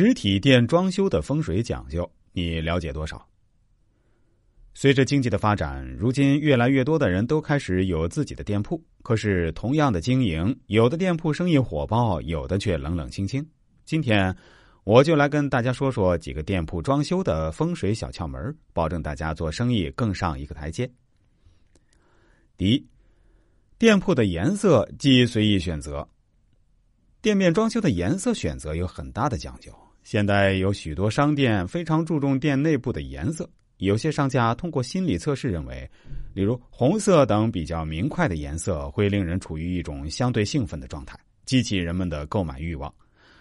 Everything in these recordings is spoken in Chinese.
实体店装修的风水讲究，你了解多少？随着经济的发展，如今越来越多的人都开始有自己的店铺。可是，同样的经营，有的店铺生意火爆，有的却冷冷清清。今天，我就来跟大家说说几个店铺装修的风水小窍门，保证大家做生意更上一个台阶。第一，店铺的颜色既随意选择。店面装修的颜色选择有很大的讲究。现在有许多商店非常注重店内部的颜色，有些商家通过心理测试认为，例如红色等比较明快的颜色会令人处于一种相对兴奋的状态，激起人们的购买欲望；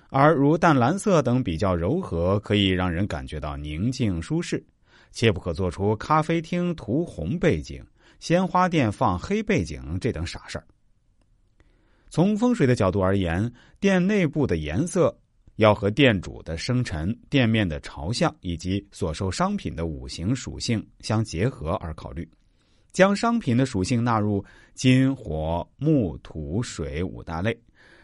而如淡蓝色等比较柔和，可以让人感觉到宁静舒适。切不可做出咖啡厅涂红背景、鲜花店放黑背景这等傻事儿。从风水的角度而言，店内部的颜色要和店主的生辰、店面的朝向以及所售商品的五行属性相结合而考虑，将商品的属性纳入金、火、木、土、水五大类，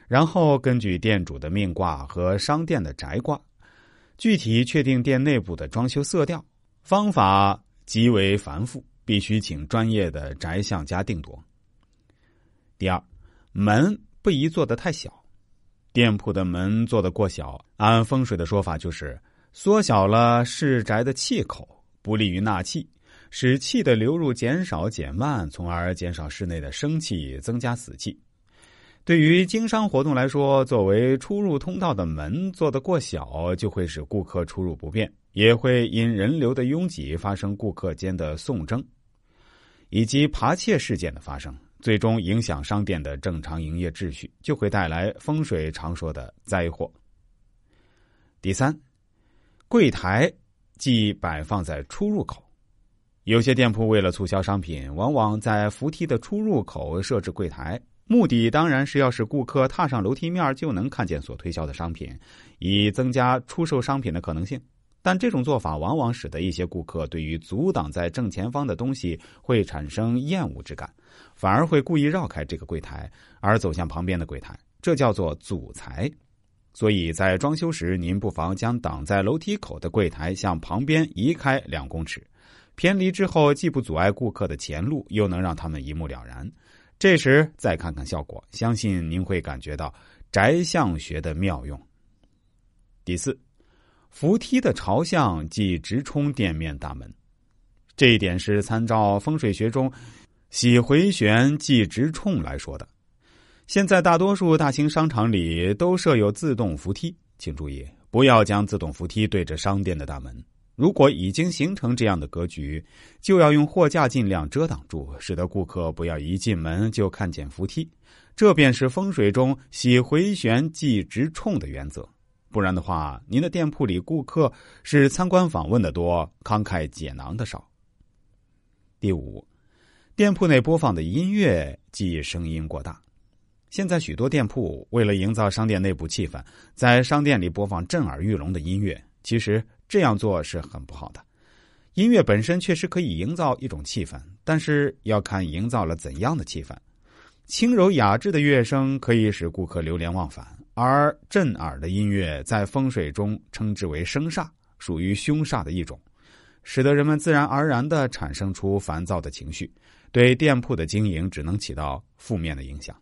然后根据店主的命卦和商店的宅卦，具体确定店内部的装修色调。方法极为繁复，必须请专业的宅相家定夺。第二。门不宜做的太小，店铺的门做的过小，按风水的说法就是缩小了室宅的气口，不利于纳气，使气的流入减少减慢，从而减少室内的生气，增加死气。对于经商活动来说，作为出入通道的门做的过小，就会使顾客出入不便，也会因人流的拥挤发生顾客间的送争，以及扒窃事件的发生。最终影响商店的正常营业秩序，就会带来风水常说的灾祸。第三，柜台即摆放在出入口，有些店铺为了促销商品，往往在扶梯的出入口设置柜台，目的当然是要使顾客踏上楼梯面就能看见所推销的商品，以增加出售商品的可能性。但这种做法往往使得一些顾客对于阻挡在正前方的东西会产生厌恶之感，反而会故意绕开这个柜台而走向旁边的柜台，这叫做阻财。所以在装修时，您不妨将挡在楼梯口的柜台向旁边移开两公尺，偏离之后既不阻碍顾客的前路，又能让他们一目了然。这时再看看效果，相信您会感觉到宅相学的妙用。第四。扶梯的朝向即直冲店面大门，这一点是参照风水学中“喜回旋即直冲”来说的。现在大多数大型商场里都设有自动扶梯，请注意不要将自动扶梯对着商店的大门。如果已经形成这样的格局，就要用货架尽量遮挡住，使得顾客不要一进门就看见扶梯。这便是风水中“喜回旋即直冲”的原则。不然的话，您的店铺里顾客是参观访问的多，慷慨解囊的少。第五，店铺内播放的音乐即声音过大。现在许多店铺为了营造商店内部气氛，在商店里播放震耳欲聋的音乐，其实这样做是很不好的。音乐本身确实可以营造一种气氛，但是要看营造了怎样的气氛。轻柔雅致的乐声可以使顾客流连忘返。而震耳的音乐在风水中称之为声煞，属于凶煞的一种，使得人们自然而然的产生出烦躁的情绪，对店铺的经营只能起到负面的影响。